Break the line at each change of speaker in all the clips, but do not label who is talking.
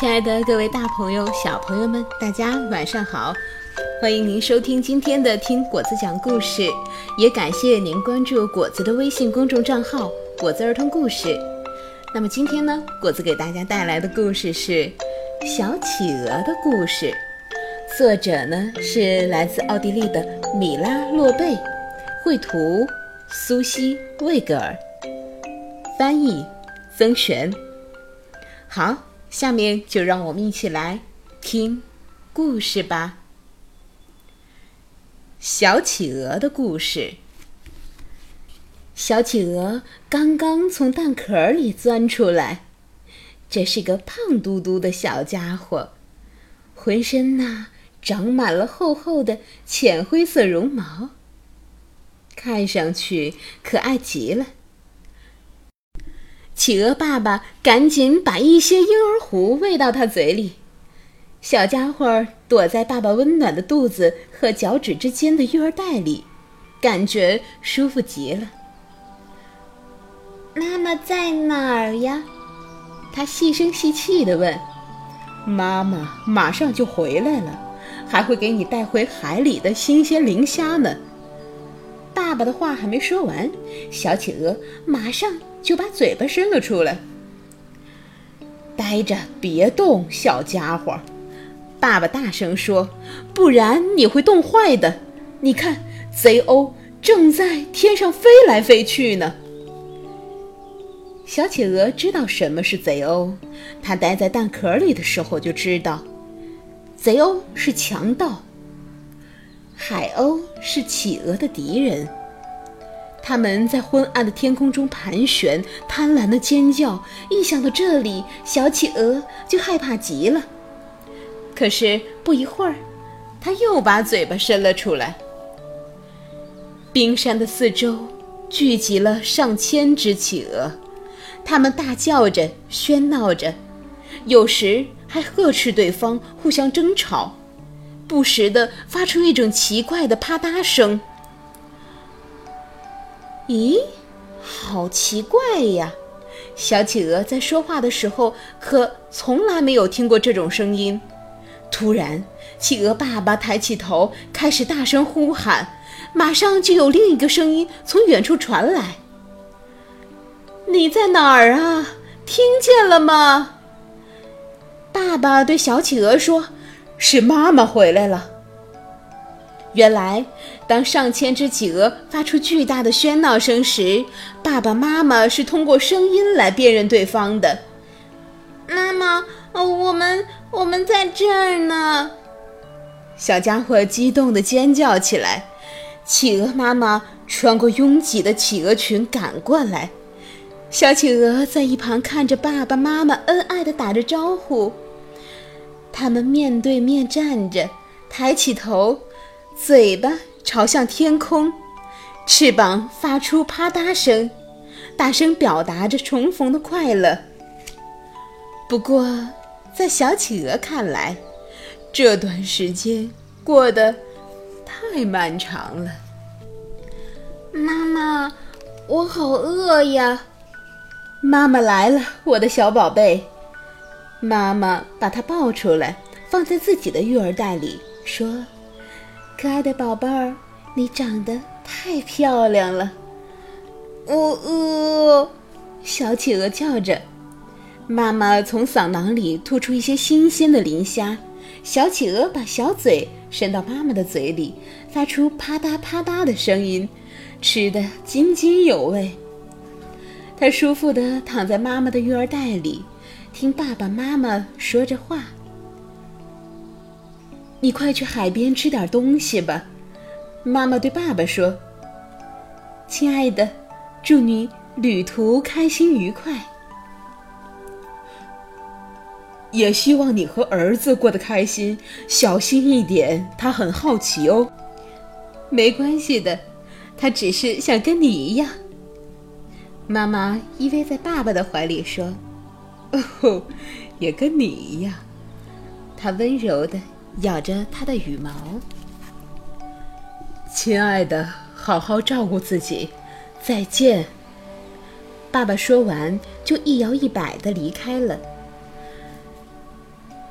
亲爱的各位大朋友、小朋友们，大家晚上好！欢迎您收听今天的《听果子讲故事》，也感谢您关注果子的微信公众账号“果子儿童故事”。那么今天呢，果子给大家带来的故事是《小企鹅的故事》，作者呢是来自奥地利的米拉·洛贝，绘图苏西·魏格尔，翻译曾璇。好。下面就让我们一起来听故事吧。小企鹅的故事。小企鹅刚刚从蛋壳里钻出来，这是个胖嘟嘟的小家伙，浑身呐长满了厚厚的浅灰色绒毛，看上去可爱极了。企鹅爸爸赶紧把一些婴儿糊喂到他嘴里，小家伙躲在爸爸温暖的肚子和脚趾之间的育儿袋里，感觉舒服极了。妈妈在哪儿呀？他细声细气地问。
妈妈马上就回来了，还会给你带回海里的新鲜磷虾呢。
爸爸的话还没说完，小企鹅马上。就把嘴巴伸了出来。
呆着，别动，小家伙！爸爸大声说：“不然你会冻坏的。”你看，贼鸥正在天上飞来飞去呢。
小企鹅知道什么是贼鸥，它待在蛋壳里的时候就知道，贼鸥是强盗，海鸥是企鹅的敌人。他们在昏暗的天空中盘旋，贪婪的尖叫。一想到这里，小企鹅就害怕极了。可是不一会儿，它又把嘴巴伸了出来。冰山的四周聚集了上千只企鹅，它们大叫着，喧闹着，有时还呵斥对方，互相争吵，不时地发出一种奇怪的啪嗒声。咦，好奇怪呀！小企鹅在说话的时候可从来没有听过这种声音。突然，企鹅爸爸抬起头，开始大声呼喊。马上就有另一个声音从远处传来：“你在哪儿啊？听见了吗？”爸爸对小企鹅说：“
是妈妈回来了。”
原来，当上千只企鹅发出巨大的喧闹声时，爸爸妈妈是通过声音来辨认对方的。妈妈，我们我们在这儿呢！小家伙激动地尖叫起来。企鹅妈妈穿过拥挤的企鹅群赶过来，小企鹅在一旁看着爸爸妈妈恩爱地打着招呼。他们面对面站着，抬起头。嘴巴朝向天空，翅膀发出啪嗒声，大声表达着重逢的快乐。不过，在小企鹅看来，这段时间过得太漫长了。妈妈，我好饿呀！妈妈来了，我的小宝贝。妈妈把它抱出来，放在自己的育儿袋里，说。可爱的宝贝儿，你长得太漂亮了。我饿，小企鹅叫着。妈妈从嗓囊里吐出一些新鲜的磷虾，小企鹅把小嘴伸到妈妈的嘴里，发出啪嗒啪嗒的声音，吃得津津有味。它舒服地躺在妈妈的育儿袋里，听爸爸妈妈说着话。你快去海边吃点东西吧，妈妈对爸爸说：“亲爱的，祝你旅途开心愉快，
也希望你和儿子过得开心。小心一点，他很好奇哦。”
没关系的，他只是想跟你一样。妈妈依偎在爸爸的怀里说：“
哦，也跟你一样。”
他温柔的。咬着它的羽毛，
亲爱的，好好照顾自己，再见。
爸爸说完，就一摇一摆的离开了。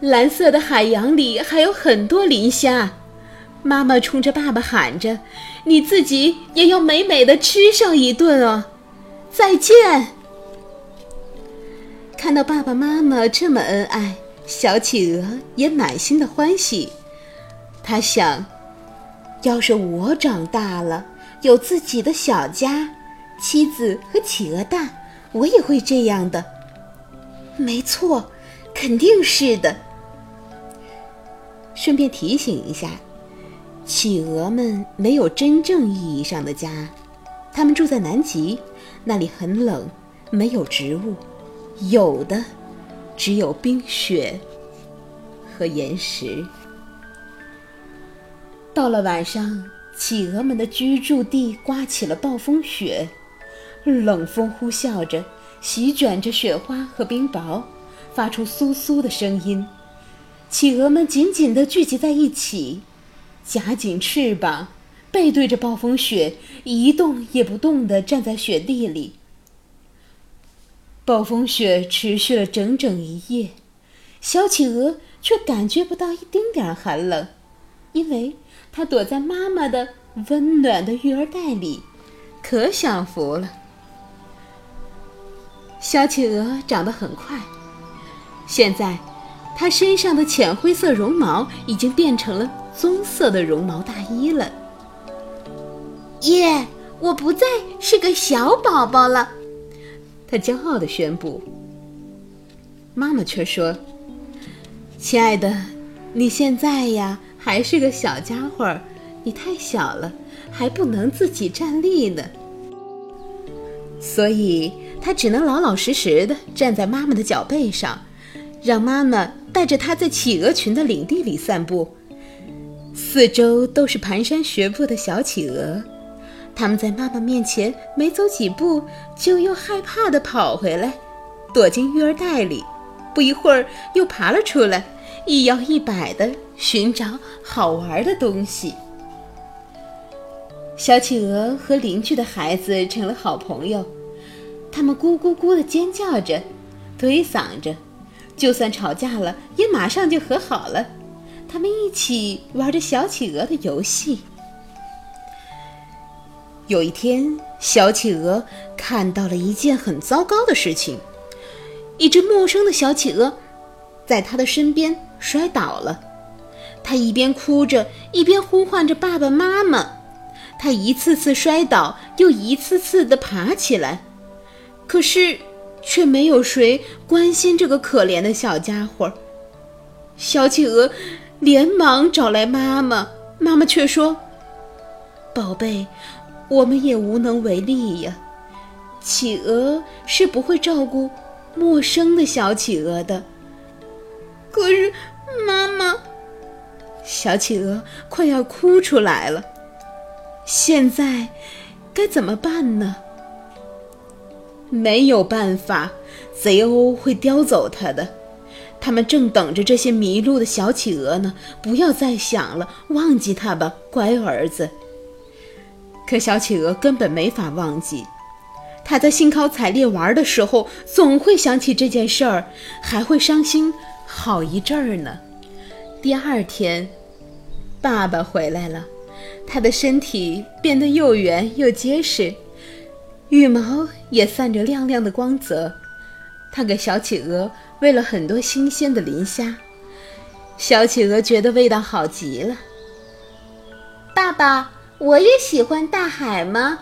蓝色的海洋里还有很多磷虾。妈妈冲着爸爸喊着：“你自己也要美美的吃上一顿哦！”再见。看到爸爸妈妈这么恩爱，小企鹅也满心的欢喜。他想，要是我长大了，有自己的小家，妻子和企鹅蛋，我也会这样的。没错，肯定是的。顺便提醒一下。企鹅们没有真正意义上的家，它们住在南极，那里很冷，没有植物，有的只有冰雪和岩石。到了晚上，企鹅们的居住地刮起了暴风雪，冷风呼啸着，席卷着雪花和冰雹，发出簌簌的声音。企鹅们紧紧地聚集在一起。夹紧翅膀，背对着暴风雪，一动也不动地站在雪地里。暴风雪持续了整整一夜，小企鹅却感觉不到一丁点儿寒冷，因为它躲在妈妈的温暖的育儿袋里，可享福了。小企鹅长得很快，现在它身上的浅灰色绒毛已经变成了。棕色的绒毛大衣了，耶！我不再是个小宝宝了，他骄傲地宣布。妈妈却说：“亲爱的，你现在呀还是个小家伙，你太小了，还不能自己站立呢。”所以，他只能老老实实的站在妈妈的脚背上，让妈妈带着他在企鹅群的领地里散步。四周都是蹒跚学步的小企鹅，他们在妈妈面前没走几步，就又害怕地跑回来，躲进育儿袋里。不一会儿又爬了出来，一摇一摆地寻找好玩的东西。小企鹅和邻居的孩子成了好朋友，他们咕咕咕地尖叫着，推搡着，就算吵架了，也马上就和好了。他们一起玩着小企鹅的游戏。有一天，小企鹅看到了一件很糟糕的事情：一只陌生的小企鹅在他的身边摔倒了。他一边哭着，一边呼唤着爸爸妈妈。他一次次摔倒，又一次次地爬起来，可是却没有谁关心这个可怜的小家伙。小企鹅。连忙找来妈妈，妈妈却说：“宝贝，我们也无能为力呀。企鹅是不会照顾陌生的小企鹅的。”可是，妈妈，小企鹅快要哭出来了。现在该怎么办呢？没有办法，贼鸥会叼走它的。他们正等着这些迷路的小企鹅呢，不要再想了，忘记它吧，乖儿子。可小企鹅根本没法忘记，他在兴高采烈玩的时候，总会想起这件事儿，还会伤心好一阵儿呢。第二天，爸爸回来了，他的身体变得又圆又结实，羽毛也散着亮亮的光泽。他给小企鹅喂了很多新鲜的磷虾，小企鹅觉得味道好极了。爸爸，我也喜欢大海吗？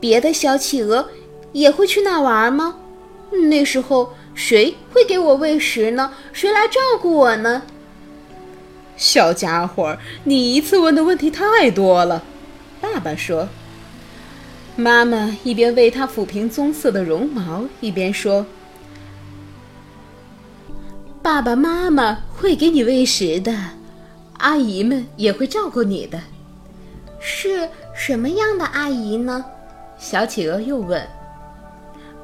别的小企鹅也会去那玩吗？那时候谁会给我喂食呢？谁来照顾我呢？小家伙，你一次问的问题太多了。爸爸说。妈妈一边为他抚平棕色的绒毛，一边说。爸爸妈妈会给你喂食的，阿姨们也会照顾你的。是什么样的阿姨呢？小企鹅又问。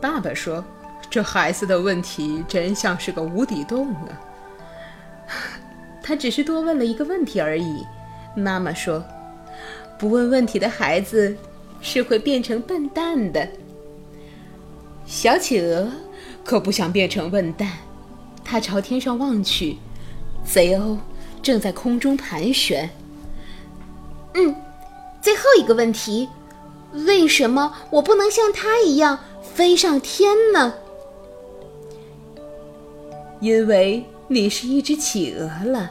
爸爸说：“这孩子的问题真像是个无底洞啊。”他只是多问了一个问题而已。妈妈说：“不问问题的孩子是会变成笨蛋的。”小企鹅可不想变成笨蛋。他朝天上望去，
贼鸥正在空中盘旋。
嗯，最后一个问题，为什么我不能像它一样飞上天呢？
因为你是一只企鹅了。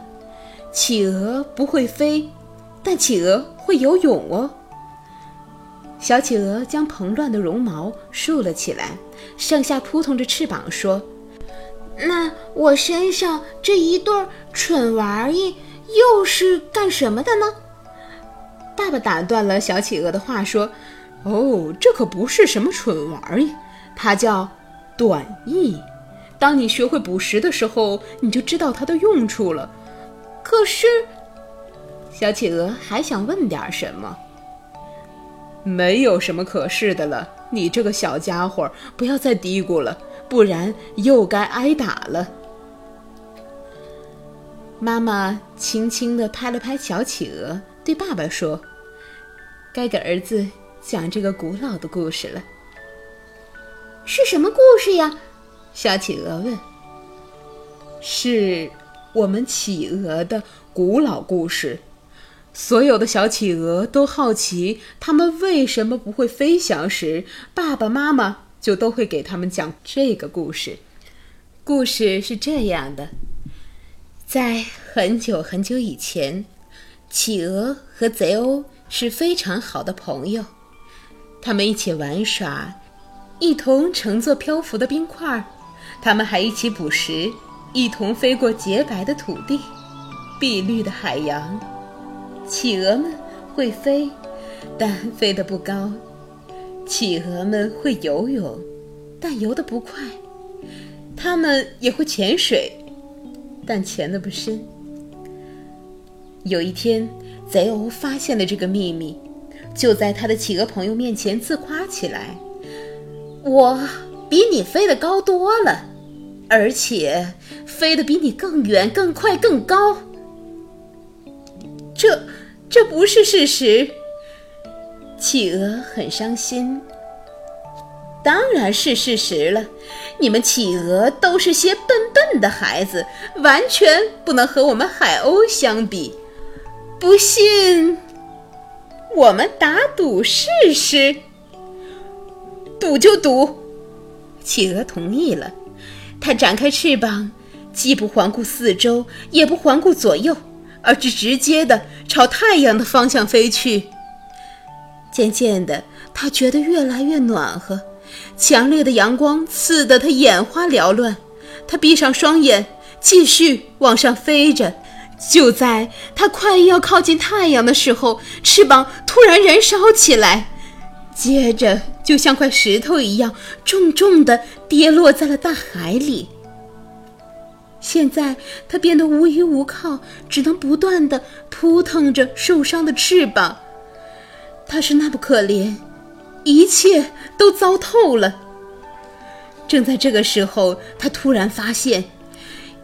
企鹅不会飞，但企鹅会游泳哦。小企鹅将蓬乱的绒毛竖了起来，上下扑腾着翅膀，说：“
那我身上这一对蠢玩意又是干什么的呢？”
爸爸打断了小企鹅的话，说：“哦，这可不是什么蠢玩意，它叫短翼。当你学会捕食的时候，你就知道它的用处了。”
可是，
小企鹅还想问点什么。没有什么可是的了，你这个小家伙，不要再嘀咕了，不然又该挨打了。妈妈轻轻地拍了拍小企鹅，对爸爸说：“该给儿子讲这个古老的故事了。”
是什么故事呀？
小企鹅问。是我们企鹅的古老故事。所有的小企鹅都好奇，它们为什么不会飞翔时，爸爸妈妈就都会给他们讲这个故事。故事是这样的：在很久很久以前，企鹅和贼鸥是非常好的朋友，他们一起玩耍，一同乘坐漂浮的冰块，他们还一起捕食，一同飞过洁白的土地、碧绿的海洋。企鹅们会飞，但飞得不高；企鹅们会游泳，但游得不快。它们也会潜水，但潜得不深。有一天，贼鸥发现了这个秘密，就在他的企鹅朋友面前自夸起来：“我比你飞得高多了，而且飞得比你更远、更快、更高。”这。这不是事实。企鹅很伤心。当然是事实了，你们企鹅都是些笨笨的孩子，完全不能和我们海鸥相比。不信，我们打赌试试。赌就赌。企鹅同意了。它展开翅膀，既不环顾四周，也不环顾左右。而是直接的朝太阳的方向飞去。渐渐的，他觉得越来越暖和，强烈的阳光刺得他眼花缭乱。他闭上双眼，继续往上飞着。就在他快要靠近太阳的时候，翅膀突然燃烧起来，接着就像块石头一样重重地跌落在了大海里。现在它变得无依无靠，只能不断地扑腾着受伤的翅膀。它是那么可怜，一切都糟透了。正在这个时候，它突然发现，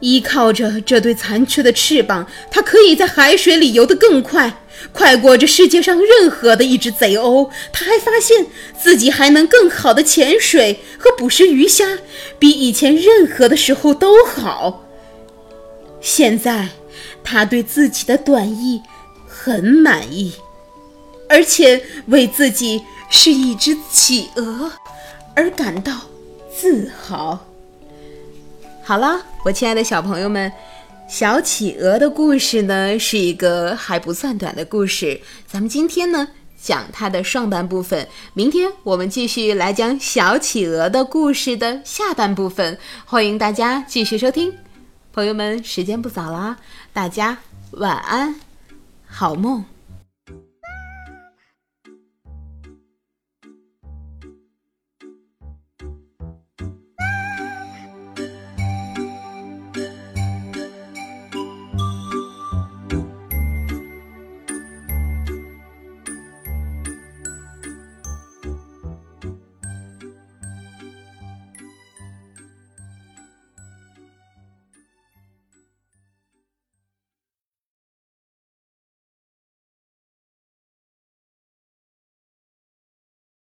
依靠着这对残缺的翅膀，它可以在海水里游得更快，快过这世界上任何的一只贼鸥。它还发现自己还能更好的潜水和捕食鱼虾，比以前任何的时候都好。现在，他对自己的短翼很满意，而且为自己是一只企鹅而感到自豪。好了，我亲爱的小朋友们，小企鹅的故事呢是一个还不算短的故事。咱们今天呢讲它的上半部分，明天我们继续来讲小企鹅的故事的下半部分。欢迎大家继续收听。朋友们，时间不早了，大家晚安，好梦。